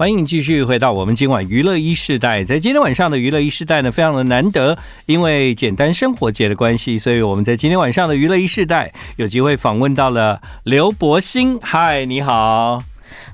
欢迎继续回到我们今晚娱乐一世代。在今天晚上的娱乐一世代呢，非常的难得，因为简单生活节的关系，所以我们在今天晚上的娱乐一世代有机会访问到了刘柏辛。嗨，你好。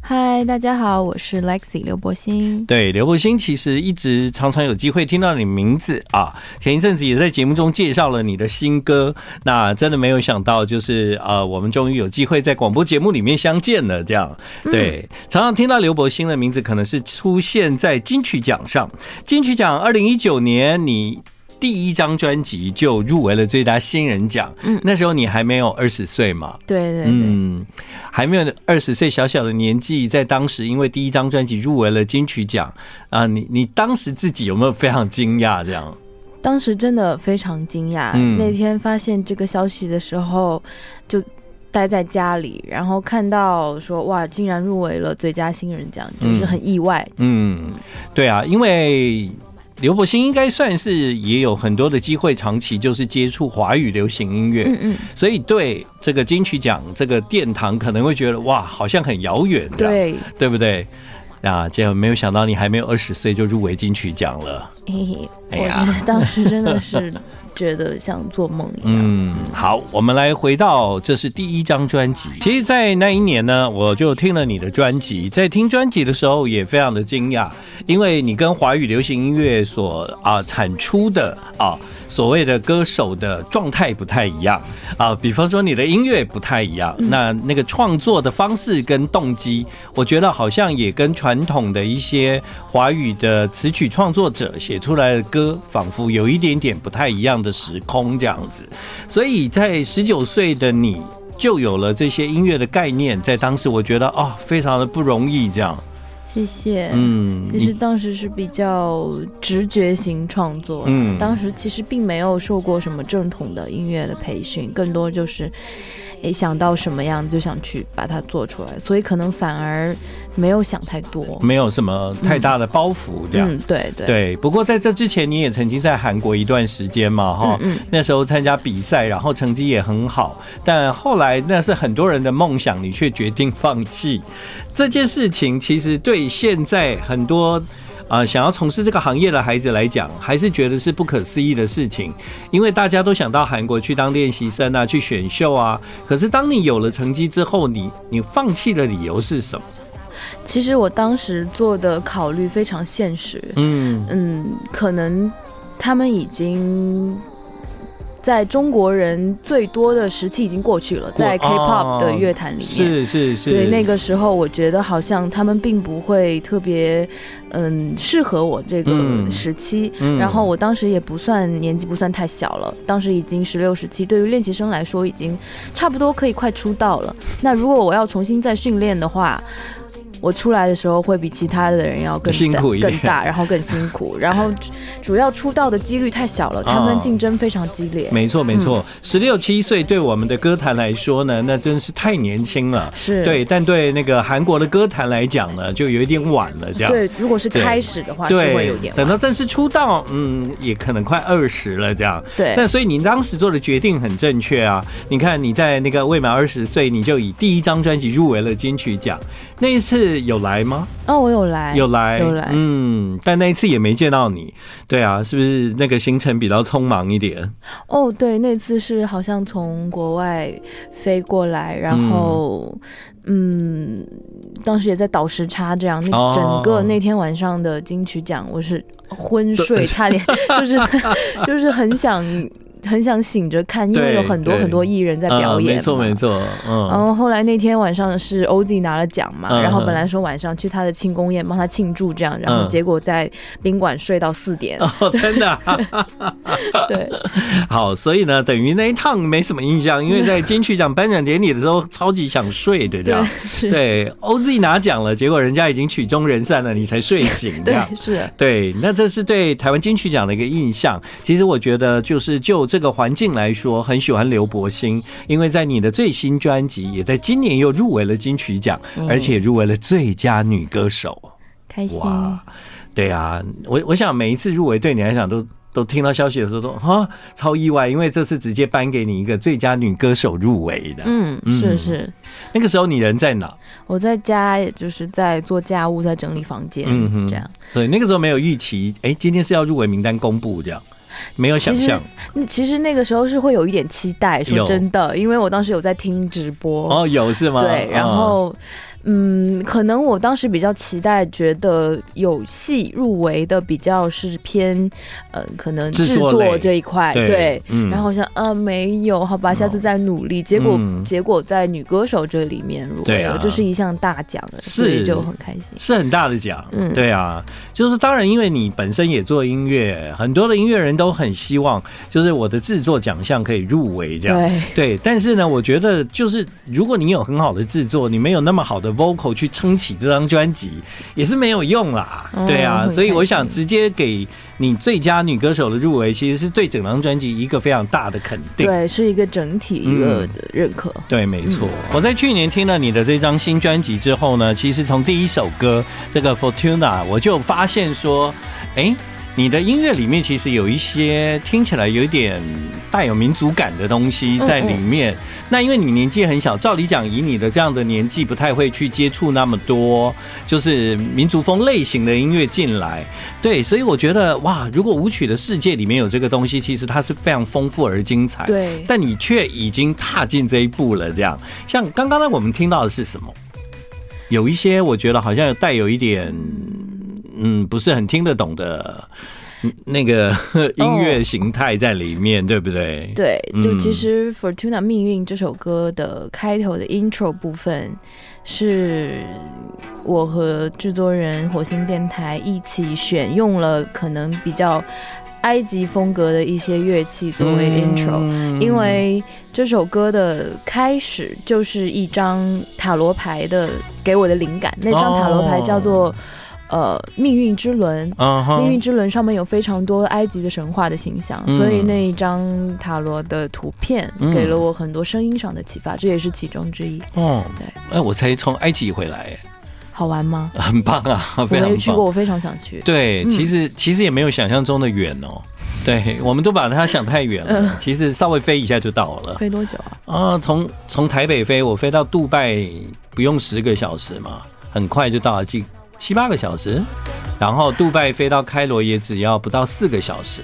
嗨，大家好，我是 Lexi 刘柏辛。对，刘柏辛其实一直常常有机会听到你名字啊。前一阵子也在节目中介绍了你的新歌，那真的没有想到，就是呃，我们终于有机会在广播节目里面相见了。这样，对，常常听到刘柏辛的名字，可能是出现在金曲奖上。金曲奖二零一九年，你。第一张专辑就入围了最佳新人奖，嗯，那时候你还没有二十岁嘛？对对对，嗯，还没有二十岁，小小的年纪，在当时因为第一张专辑入围了金曲奖啊，你你当时自己有没有非常惊讶？这样，当时真的非常惊讶。嗯，那天发现这个消息的时候，就待在家里，然后看到说哇，竟然入围了最佳新人奖，就是很意外。嗯，对啊，因为。刘柏辛应该算是也有很多的机会，长期就是接触华语流行音乐，嗯嗯，所以对这个金曲奖这个殿堂可能会觉得哇，好像很遥远，对对不对？啊，结果没有想到你还没有二十岁就入围金曲奖了，哎呀，当时真的是。觉得像做梦一样。嗯，好，我们来回到这是第一张专辑。其实，在那一年呢，我就听了你的专辑，在听专辑的时候也非常的惊讶，因为你跟华语流行音乐所啊产出的啊。所谓的歌手的状态不太一样啊，比方说你的音乐不太一样，那那个创作的方式跟动机，我觉得好像也跟传统的一些华语的词曲创作者写出来的歌，仿佛有一点点不太一样的时空这样子。所以在十九岁的你就有了这些音乐的概念，在当时我觉得哦，非常的不容易这样。谢谢。嗯，其实当时是比较直觉型创作。嗯，当时其实并没有受过什么正统的音乐的培训，更多就是，诶，想到什么样就想去把它做出来，所以可能反而。没有想太多，没有什么太大的包袱，这样。嗯，对对对。不过在这之前，你也曾经在韩国一段时间嘛，哈，嗯，那时候参加比赛，然后成绩也很好，但后来那是很多人的梦想，你却决定放弃这件事情。其实对现在很多啊想要从事这个行业的孩子来讲，还是觉得是不可思议的事情，因为大家都想到韩国去当练习生啊，去选秀啊。可是当你有了成绩之后，你你放弃的理由是什么？其实我当时做的考虑非常现实，嗯嗯，可能他们已经在中国人最多的时期已经过去了，在 K-pop 的乐坛里面，是是是，所以那个时候我觉得好像他们并不会特别嗯适合我这个时期，然后我当时也不算年纪不算太小了，当时已经十六十七，对于练习生来说已经差不多可以快出道了。那如果我要重新再训练的话，我出来的时候会比其他的人要更辛苦一点，更大，然后更辛苦，然后主要出道的几率太小了，他们竞争非常激烈。没错，没错，十六七岁对我们的歌坛来说呢，那真是太年轻了。是对，但对那个韩国的歌坛来讲呢，就有一点晚了。这样对，如果是开始的话，是会有点晚。等到正式出道，嗯，也可能快二十了。这样对，但所以你当时做的决定很正确啊！你看你在那个未满二十岁，你就以第一张专辑入围了金曲奖。那一次有来吗？哦，我有来，有来，有来。嗯，但那一次也没见到你。对啊，是不是那个行程比较匆忙一点？哦，对，那次是好像从国外飞过来，然后嗯，嗯，当时也在倒时差，这样。那整个那天晚上的金曲奖，我是昏睡，差点就是 就是很想。很想醒着看，因为有很多很多艺人在表演。嗯、没错没错，嗯。然后后来那天晚上是 OZ 拿了奖嘛，嗯，然后本来说晚上去他的庆功宴帮他庆祝这样，然后结果在宾馆睡到四点。哦，真的，啊。对。好，所以呢，等于那一趟没什么印象，因为在金曲奖颁奖典礼的时候超级想睡的这样。对，对，OZ 拿奖了，结果人家已经曲终人散了，你才睡醒。对，是。对，那这是对台湾金曲奖的一个印象。其实我觉得就是就这。这个环境来说，很喜欢刘柏辛，因为在你的最新专辑，也在今年又入围了金曲奖，而且入围了最佳女歌手，开心哇！对啊，我我想每一次入围对你来讲都都听到消息的时候都哈超意外，因为这次直接颁给你一个最佳女歌手入围的。嗯，是是。那个时候你人在哪？我在家，也就是在做家务，在整理房间。嗯哼，这样。对，那个时候没有预期，哎，今天是要入围名单公布这样，没有想象。其实那个时候是会有一点期待，说真的，因为我当时有在听直播。哦，有是吗？对，然后。嗯，可能我当时比较期待，觉得有戏入围的比较是偏，呃，可能制作这一块，对，对嗯、然后像啊没有，好吧，下次再努力。结果、嗯、结果在女歌手这里面入围了，这、啊、是一项大奖，是所以就很开心，是很大的奖。嗯，对啊，就是当然，因为你本身也做音乐，很多的音乐人都很希望，就是我的制作奖项可以入围这样，对对。但是呢，我觉得就是如果你有很好的制作，你没有那么好的。vocal 去撑起这张专辑也是没有用啦，对啊，所以我想直接给你最佳女歌手的入围，其实是对整张专辑一个非常大的肯定，对，是一个整体一个的认可，对，没错。我在去年听了你的这张新专辑之后呢，其实从第一首歌这个 Fortuna 我就发现说，哎。你的音乐里面其实有一些听起来有一点带有民族感的东西在里面。那因为你年纪很小，照理讲以你的这样的年纪，不太会去接触那么多就是民族风类型的音乐进来。对，所以我觉得哇，如果舞曲的世界里面有这个东西，其实它是非常丰富而精彩。对，但你却已经踏进这一步了。这样，像刚刚呢，我们听到的是什么？有一些我觉得好像带有一点。嗯，不是很听得懂的那个音乐形态在里面，哦、对不对？对，就其实《Fortuna 命运》这首歌的开头的 intro 部分，是我和制作人火星电台一起选用了可能比较埃及风格的一些乐器作为 intro，、嗯、因为这首歌的开始就是一张塔罗牌的给我的灵感，那张塔罗牌叫做。呃，命运之轮，uh huh. 命运之轮上面有非常多埃及的神话的形象，嗯、所以那一张塔罗的图片给了我很多声音上的启发，嗯、这也是其中之一。哦，对，哎，我才从埃及回来，好玩吗？很棒啊，非常棒。我没去过，我非常想去。对，其实其实也没有想象中的远哦。对，我们都把它想太远了，呃、其实稍微飞一下就到了。飞多久啊？啊，从从台北飞，我飞到杜拜不用十个小时嘛，很快就到了。七八个小时，然后杜拜飞到开罗也只要不到四个小时，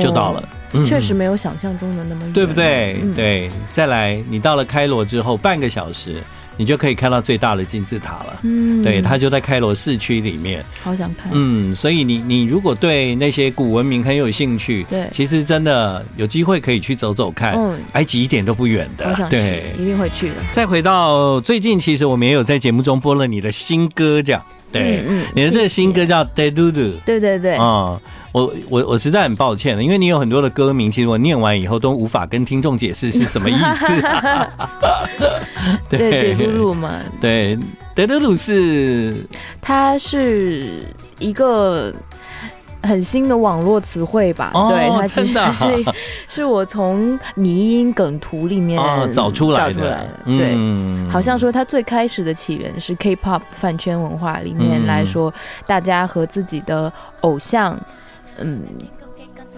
就到了。确实没有想象中的那么远，对不对？对，再来，你到了开罗之后，半个小时。你就可以看到最大的金字塔了。嗯，对，它就在开罗市区里面。好想看。嗯，所以你你如果对那些古文明很有兴趣，对，其实真的有机会可以去走走看。嗯，埃及一点都不远的。对，一定会去的。再回到最近，其实我们也有在节目中播了你的新歌，这样。对，嗯，你的这个新歌叫《Delulu》。对对对。啊。我我我实在很抱歉了，因为你有很多的歌名，其实我念完以后都无法跟听众解释是什么意思。对，德鲁鲁嘛，对，德鲁鲁是，它是一个很新的网络词汇吧？哦、对，它其实 是是我从迷音梗图里面找出来的。出来的对，嗯、好像说它最开始的起源是 K-pop 饭圈文化里面来说，嗯、大家和自己的偶像。嗯，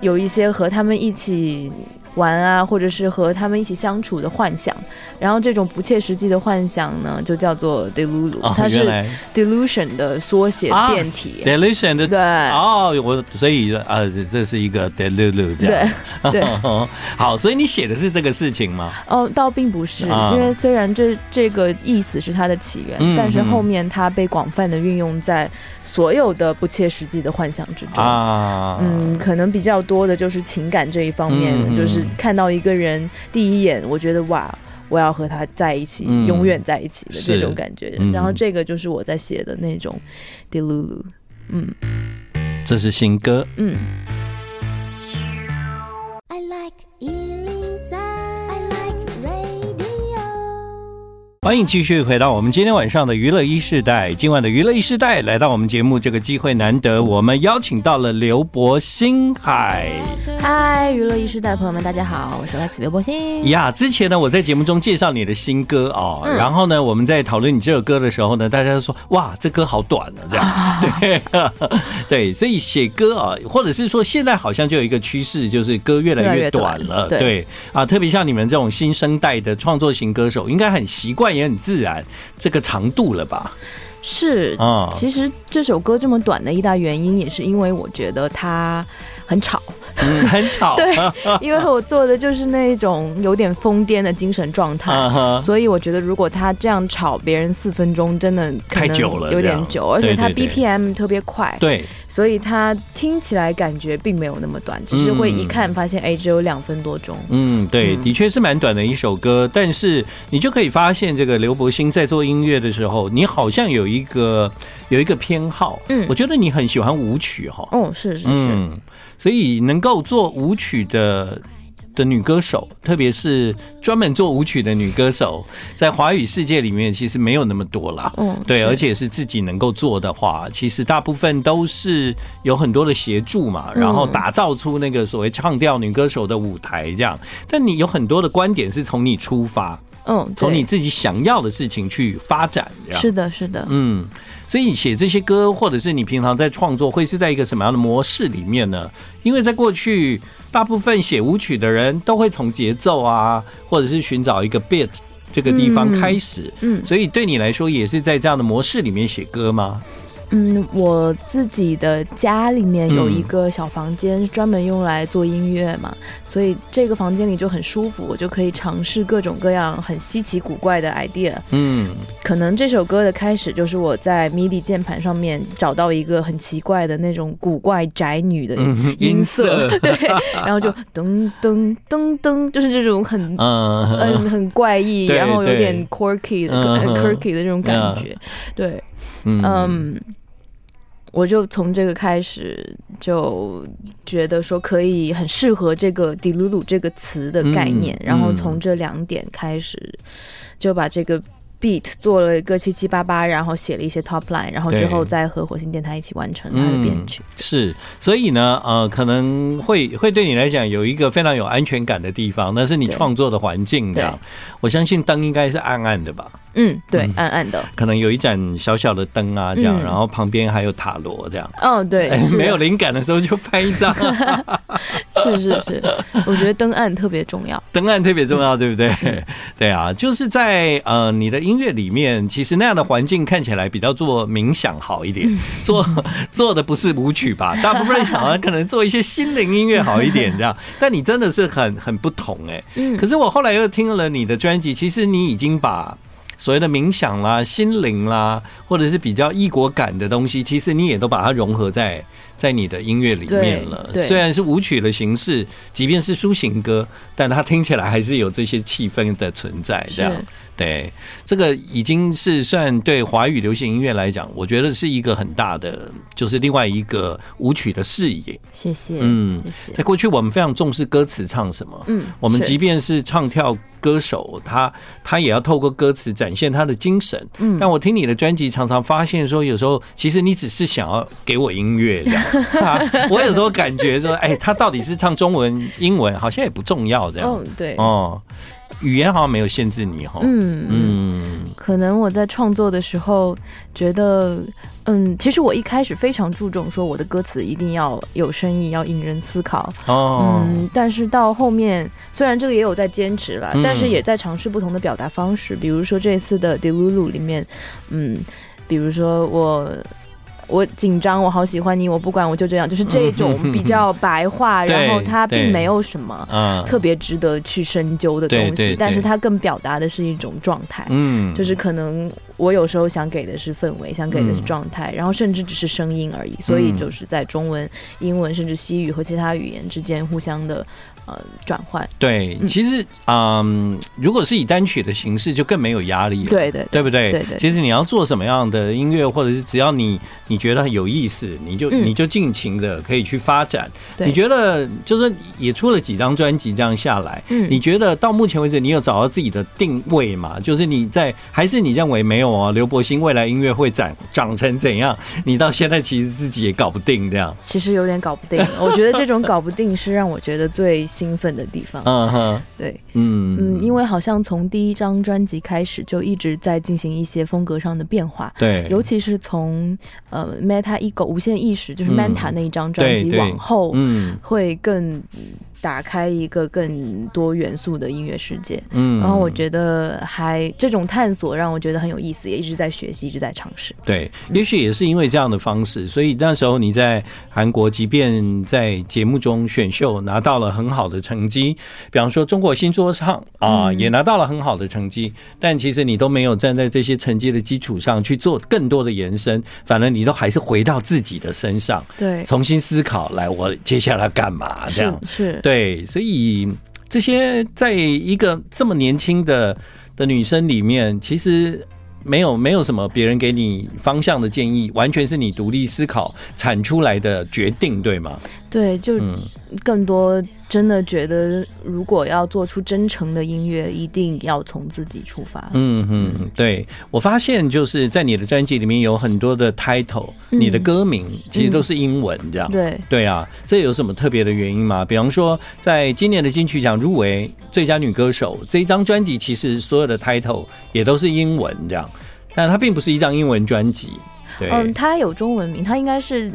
有一些和他们一起玩啊，或者是和他们一起相处的幻想，然后这种不切实际的幻想呢，就叫做 Delulu，它是 delusion 的缩写变体。delusion 的对。哦，我所以啊，这是一个 Delulu 这样。对对。好，所以你写的是这个事情吗？哦，倒并不是，因为虽然这这个意思是它的起源，但是后面它被广泛的运用在。所有的不切实际的幻想之中。啊，嗯，可能比较多的就是情感这一方面，嗯、就是看到一个人第一眼，我觉得哇，我要和他在一起，嗯、永远在一起的这种感觉。嗯、然后这个就是我在写的那种 Delulu，嗯，这是新歌，嗯。欢迎继续回到我们今天晚上的娱乐一世代。今晚的娱乐一世代来到我们节目，这个机会难得，我们邀请到了刘柏辛海。嗨，娱乐一世代的朋友们，大家好，我是 Lex 刘柏辛。呀，之前呢，我在节目中介绍你的新歌哦，嗯、然后呢，我们在讨论你这首歌的时候呢，大家都说哇，这歌好短啊，这样对 对，所以写歌啊，或者是说现在好像就有一个趋势，就是歌越来越短了，对，对啊，特别像你们这种新生代的创作型歌手，应该很习惯。也很自然，这个长度了吧？是啊，其实这首歌这么短的一大原因，也是因为我觉得它很吵。嗯，很吵。对，因为我做的就是那种有点疯癫的精神状态，uh huh. 所以我觉得如果他这样吵别人四分钟，真的太久了，有点久，而且他 BPM 特别快，对，所以他听起来感觉并没有那么短，只是会一看发现，哎，只有两分多钟。嗯，对，的确是蛮短的一首歌，但是你就可以发现，这个刘伯欣在做音乐的时候，你好像有一个有一个偏好，嗯，我觉得你很喜欢舞曲哈，哦，是是是。嗯所以能够做舞曲的的女歌手，特别是专门做舞曲的女歌手，在华语世界里面其实没有那么多啦。嗯，对，而且是自己能够做的话，其实大部分都是有很多的协助嘛，然后打造出那个所谓唱调女歌手的舞台这样。但你有很多的观点是从你出发，嗯，从你自己想要的事情去发展这样。是的，是的，嗯。所以你写这些歌，或者是你平常在创作，会是在一个什么样的模式里面呢？因为在过去，大部分写舞曲的人都会从节奏啊，或者是寻找一个 beat 这个地方开始。嗯，所以对你来说，也是在这样的模式里面写歌吗？嗯，我自己的家里面有一个小房间，专门用来做音乐嘛，所以这个房间里就很舒服，我就可以尝试各种各样很稀奇古怪的 idea。嗯，可能这首歌的开始就是我在 MIDI 键盘上面找到一个很奇怪的那种古怪宅女的音色，对，然后就 噔噔噔噔，就是这种很嗯。很怪异，然后有点 quirky 的、很 quirky 的这种感觉，对，嗯。我就从这个开始就觉得说可以很适合这个 “delulu” 这个词的概念，然后从这两点开始就把这个。beat 做了一个七七八八，然后写了一些 top line，然后之后再和火星电台一起完成它的编曲。嗯。是，所以呢，呃，可能会会对你来讲有一个非常有安全感的地方，那是你创作的环境这样。我相信灯应该是暗暗的吧？嗯，对，暗暗的，可能有一盏小小的灯啊，这样，嗯、然后旁边还有塔罗这样。哦，对，没有灵感的时候就拍一张。是是是，我觉得灯暗特别重要，灯暗特别重要，对不对？对啊，就是在呃你的音乐里面，其实那样的环境看起来比较做冥想好一点，做做的不是舞曲吧？大部分人想要可能做一些心灵音乐好一点这样，但你真的是很很不同哎。嗯，可是我后来又听了你的专辑，其实你已经把所谓的冥想啦、心灵啦，或者是比较异国感的东西，其实你也都把它融合在。在你的音乐里面了，虽然是舞曲的形式，即便是抒情歌，但它听起来还是有这些气氛的存在。这样，对，这个已经是算对华语流行音乐来讲，我觉得是一个很大的，就是另外一个舞曲的视野。谢谢，嗯，在过去我们非常重视歌词唱什么，嗯，我们即便是唱跳。歌手他他也要透过歌词展现他的精神，嗯，但我听你的专辑，常常发现说，有时候其实你只是想要给我音乐这样。我有时候感觉说，哎，他到底是唱中文、英文，好像也不重要这样。哦，对，哦，语言好像没有限制你哈。嗯嗯，可能我在创作的时候觉得。嗯，其实我一开始非常注重说我的歌词一定要有深意，要引人思考。哦，嗯，但是到后面虽然这个也有在坚持了，但是也在尝试不同的表达方式。比如说这次的《delulu》里面，嗯，比如说我我紧张，我好喜欢你，我不管，我就这样，就是这种比较白话，然后它并没有什么特别值得去深究的东西，但是它更表达的是一种状态。嗯，就是可能。我有时候想给的是氛围，想给的是状态，嗯、然后甚至只是声音而已。所以就是在中文、英文甚至西语和其他语言之间互相的。呃，转换对，其实嗯，如果是以单曲的形式，就更没有压力了，对对，对不对？对对。其实你要做什么样的音乐，或者是只要你你觉得很有意思，你就你就尽情的可以去发展。你觉得就是也出了几张专辑这样下来，嗯，你觉得到目前为止你有找到自己的定位吗？就是你在还是你认为没有啊？刘柏辛未来音乐会长长成怎样？你到现在其实自己也搞不定这样。其实有点搞不定，我觉得这种搞不定是让我觉得最。兴奋的地方，嗯哼，对，嗯。嗯，因为好像从第一张专辑开始就一直在进行一些风格上的变化，对，尤其是从呃 Meta Ego 无限意识就是 Manta 那一张专辑往后，嗯，会更。打开一个更多元素的音乐世界，嗯，然后我觉得还这种探索让我觉得很有意思，也一直在学习，一直在尝试。对，也许也是因为这样的方式，所以那时候你在韩国，即便在节目中选秀拿到了很好的成绩，比方说中国新说唱啊，也拿到了很好的成绩，但其实你都没有站在这些成绩的基础上去做更多的延伸，反而你都还是回到自己的身上，对，重新思考，来，我接下来干嘛？这样是。是对，所以这些在一个这么年轻的的女生里面，其实没有没有什么别人给你方向的建议，完全是你独立思考产出来的决定，对吗？对，就更多真的觉得，如果要做出真诚的音乐，一定要从自己出发。嗯嗯，对，我发现就是在你的专辑里面有很多的 title，你的歌名其实都是英文，这样。对对啊，这有什么特别的原因吗？比方说，在今年的金曲奖入围最佳女歌手这一张专辑，其实所有的 title 也都是英文这样，但它并不是一张英文专辑。对。嗯，他有中文名，他应该是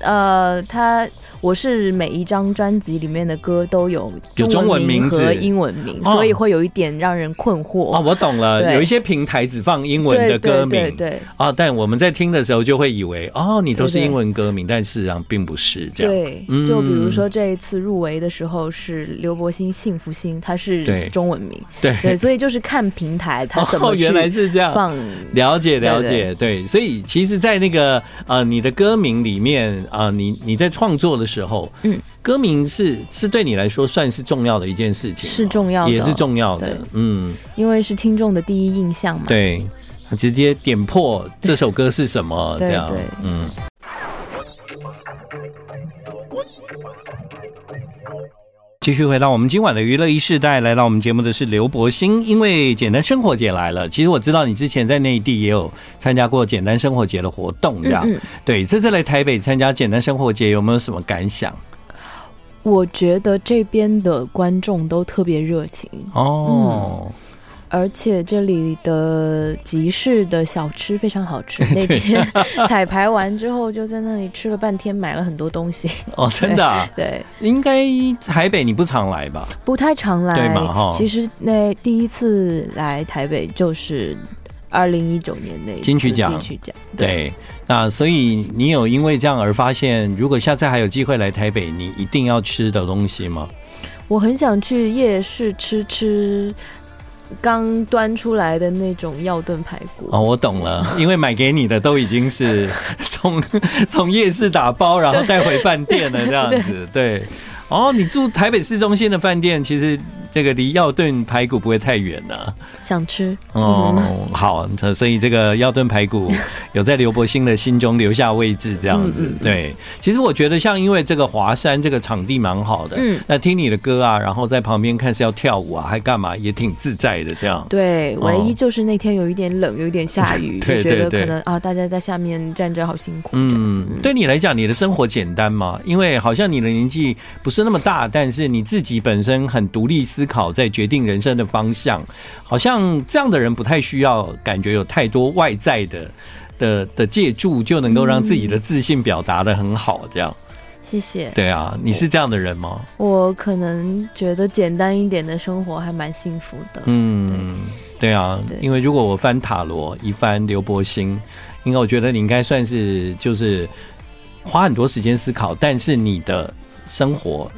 呃，他。我是每一张专辑里面的歌都有中文名和英文名，所以会有一点让人困惑。哦，我懂了，有一些平台只放英文的歌名，对。对。啊，但我们在听的时候就会以为，哦，你都是英文歌名，但事实上并不是这样。对，就比如说这一次入围的时候是刘柏辛《幸福星》，他是中文名，对。对，所以就是看平台他 怎么。原来是这样。放，了解了解，对，所以其实，在那个呃你的歌名里面啊，你你在创作的。时候，嗯，歌名是是对你来说算是重要的一件事情，是重要的，也是重要的，嗯，因为是听众的第一印象嘛，对，直接点破这首歌是什么，这样，嗯。继续回到我们今晚的娱乐一世代，来到我们节目的是刘博新，因为简单生活节来了。其实我知道你之前在内地也有参加过简单生活节的活动，这样。嗯嗯对，这次来台北参加简单生活节，有没有什么感想？我觉得这边的观众都特别热情哦。嗯而且这里的集市的小吃非常好吃。那天彩 排完之后，就在那里吃了半天，买了很多东西。哦，真的啊？对，应该台北你不常来吧？不太常来，对嘛？哈，其实那第一次来台北就是二零一九年那金曲奖。金曲奖，对。那所以你有因为这样而发现，如果下次还有机会来台北，你一定要吃的东西吗？我很想去夜市吃吃。刚端出来的那种药炖排骨哦，我懂了，因为买给你的都已经是 从从夜市打包，然后带回饭店了，这样子，对。哦，你住台北市中心的饭店，其实。这个离药炖排骨不会太远呢、啊，想吃哦。好，所以这个药炖排骨有在刘伯兴的心中留下位置，这样子。对，其实我觉得像因为这个华山这个场地蛮好的，嗯，那听你的歌啊，然后在旁边看是要跳舞啊，还干嘛，也挺自在的这样。对，唯一就是那天有一点冷，有一点下雨，对，觉得可能啊，大家在下面站着好辛苦。嗯，对你来讲，你的生活简单吗？因为好像你的年纪不是那么大，但是你自己本身很独立思考，在决定人生的方向，好像这样的人不太需要感觉有太多外在的的的借助，就能够让自己的自信表达的很好。这样，谢谢。对啊，你是这样的人吗？我，我可能觉得简单一点的生活还蛮幸福的。嗯，对，对啊，对，因为如果我翻塔罗一翻刘柏辛，因为我觉得你应该算是就是花很多时间思考，但是你的生活。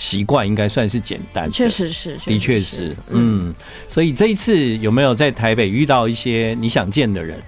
习惯应该算是简单，确实是，的确是，嗯，所以这一次有没有在台北遇到一些你想见的人？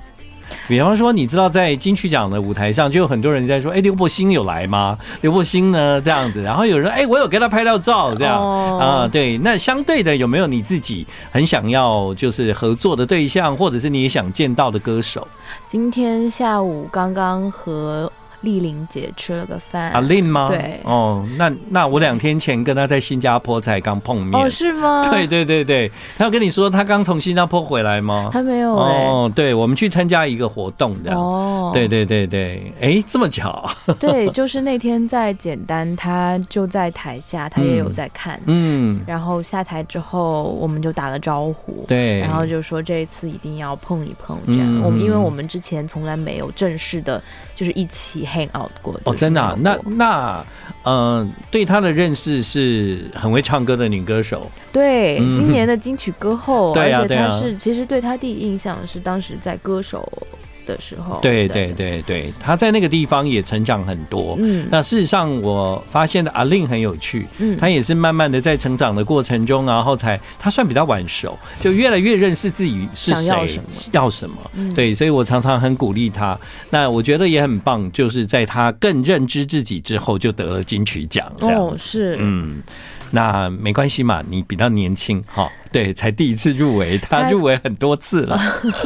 比方说，你知道在金曲奖的舞台上，就有很多人在说：“哎，刘柏辛有来吗？刘柏辛呢？”这样子，然后有人：“哎，我有给他拍到照。”这样啊，对。那相对的，有没有你自己很想要就是合作的对象，或者是你也想见到的歌手？今天下午刚刚和。丽玲姐吃了个饭，阿玲吗？对，哦，那那我两天前跟她在新加坡才刚碰面，哦，是吗？对对对对，她要跟你说她刚从新加坡回来吗？她没有、欸，哦，对，我们去参加一个活动的，哦，对对对对，哎、欸，这么巧，对，就是那天在简单，她就在台下，她也有在看，嗯，然后下台之后，我们就打了招呼，对，然后就说这一次一定要碰一碰，这样，嗯、我们因为我们之前从来没有正式的，就是一起。hang out 过哦，真的、啊？那那嗯、呃，对她的认识是很会唱歌的女歌手。对，今年的金曲歌后，而且她是其实对她第一印象是当时在歌手。的时候，对对对对，他在那个地方也成长很多。嗯，那事实上我发现的阿令很有趣，嗯，他也是慢慢的在成长的过程中，然后才他算比较晚熟，就越来越认识自己是谁，要什么，要什么。对，所以我常常很鼓励他。那我觉得也很棒，就是在他更认知自己之后，就得了金曲奖。哦，是，嗯。那没关系嘛，你比较年轻哈，对，才第一次入围，他入围很多次了。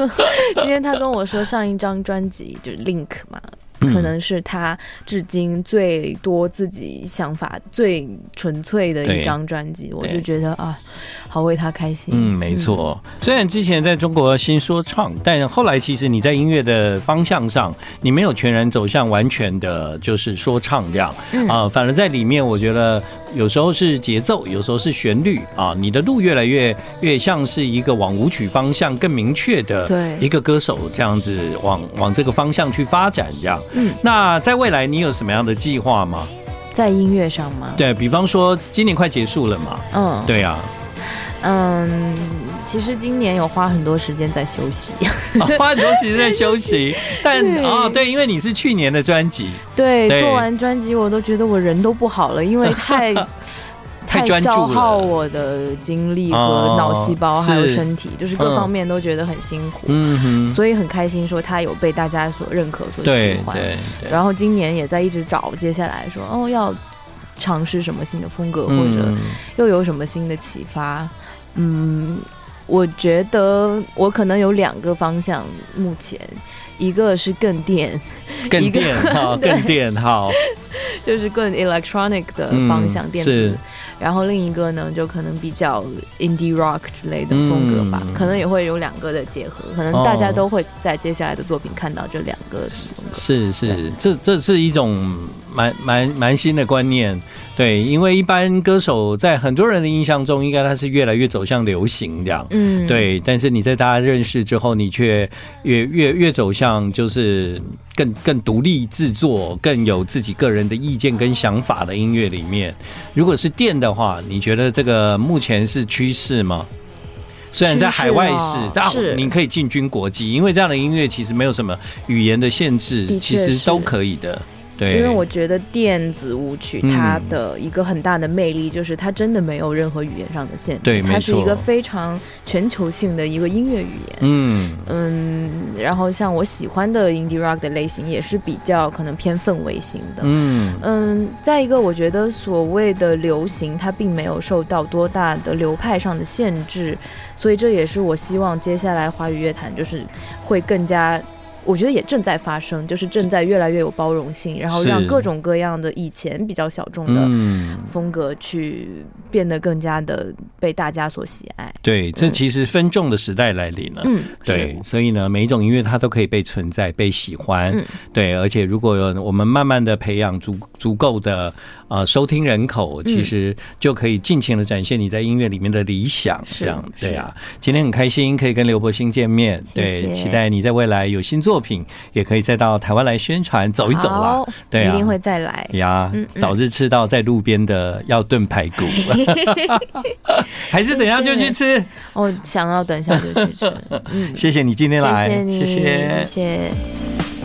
今天他跟我说，上一张专辑就是 Link 嘛。可能是他至今最多自己想法最纯粹的一张专辑，我就觉得啊，好为他开心。嗯，没错。嗯、虽然之前在中国新说唱，但后来其实你在音乐的方向上，你没有全然走向完全的，就是说唱这样啊、嗯呃。反而在里面，我觉得有时候是节奏，有时候是旋律啊。你的路越来越越像是一个往舞曲方向更明确的，对一个歌手这样子往往这个方向去发展这样。嗯，那在未来你有什么样的计划吗？在音乐上吗？对，比方说，今年快结束了嘛。嗯，对啊。嗯，其实今年有花很多时间在休息，花很多时间在休息。但哦，对，因为你是去年的专辑，对，做完专辑我都觉得我人都不好了，因为 太。太消耗我的精力和脑细胞，还有身体，就是各方面都觉得很辛苦。嗯哼，所以很开心说他有被大家所认可、所喜欢。对，然后今年也在一直找接下来说哦，要尝试什么新的风格，或者又有什么新的启发。嗯，我觉得我可能有两个方向，目前一个是更电，更电好，更电好，就是更 electronic 的方向，电子。然后另一个呢，就可能比较 indie rock 之类的风格吧，嗯、可能也会有两个的结合，可能大家都会在接下来的作品看到这两个风格。是是，这这是一种蛮蛮蛮新的观念。对，因为一般歌手在很多人的印象中，应该他是越来越走向流行这样。嗯，对。但是你在大家认识之后，你却越越越走向就是更更独立制作、更有自己个人的意见跟想法的音乐里面。如果是电的话，你觉得这个目前是趋势吗？虽然在海外是，但你可以进军国际，因为这样的音乐其实没有什么语言的限制，其实都可以的。对，因为我觉得电子舞曲它的一个很大的魅力就是它真的没有任何语言上的限制，对，它是一个非常全球性的一个音乐语言。嗯嗯，然后像我喜欢的 indie rock 的类型也是比较可能偏氛围型的。嗯嗯，再一个我觉得所谓的流行它并没有受到多大的流派上的限制，所以这也是我希望接下来华语乐坛就是会更加。我觉得也正在发生，就是正在越来越有包容性，然后让各种各样的以前比较小众的风格去变得更加的被大家所喜爱。对，这其实分众的时代来临了。嗯，对，所以呢，每一种音乐它都可以被存在、被喜欢。嗯，对，而且如果有我们慢慢的培养足足够的呃收听人口，其实就可以尽情的展现你在音乐里面的理想。这样，对啊，今天很开心可以跟刘柏辛见面，对，期待你在未来有新作。品也可以再到台湾来宣传走一走啦，对啊，一定会再来呀，早日吃到在路边的要炖排骨，还是等下就去吃？我想要等下就去吃。嗯，谢谢你今天来，谢谢你，谢谢。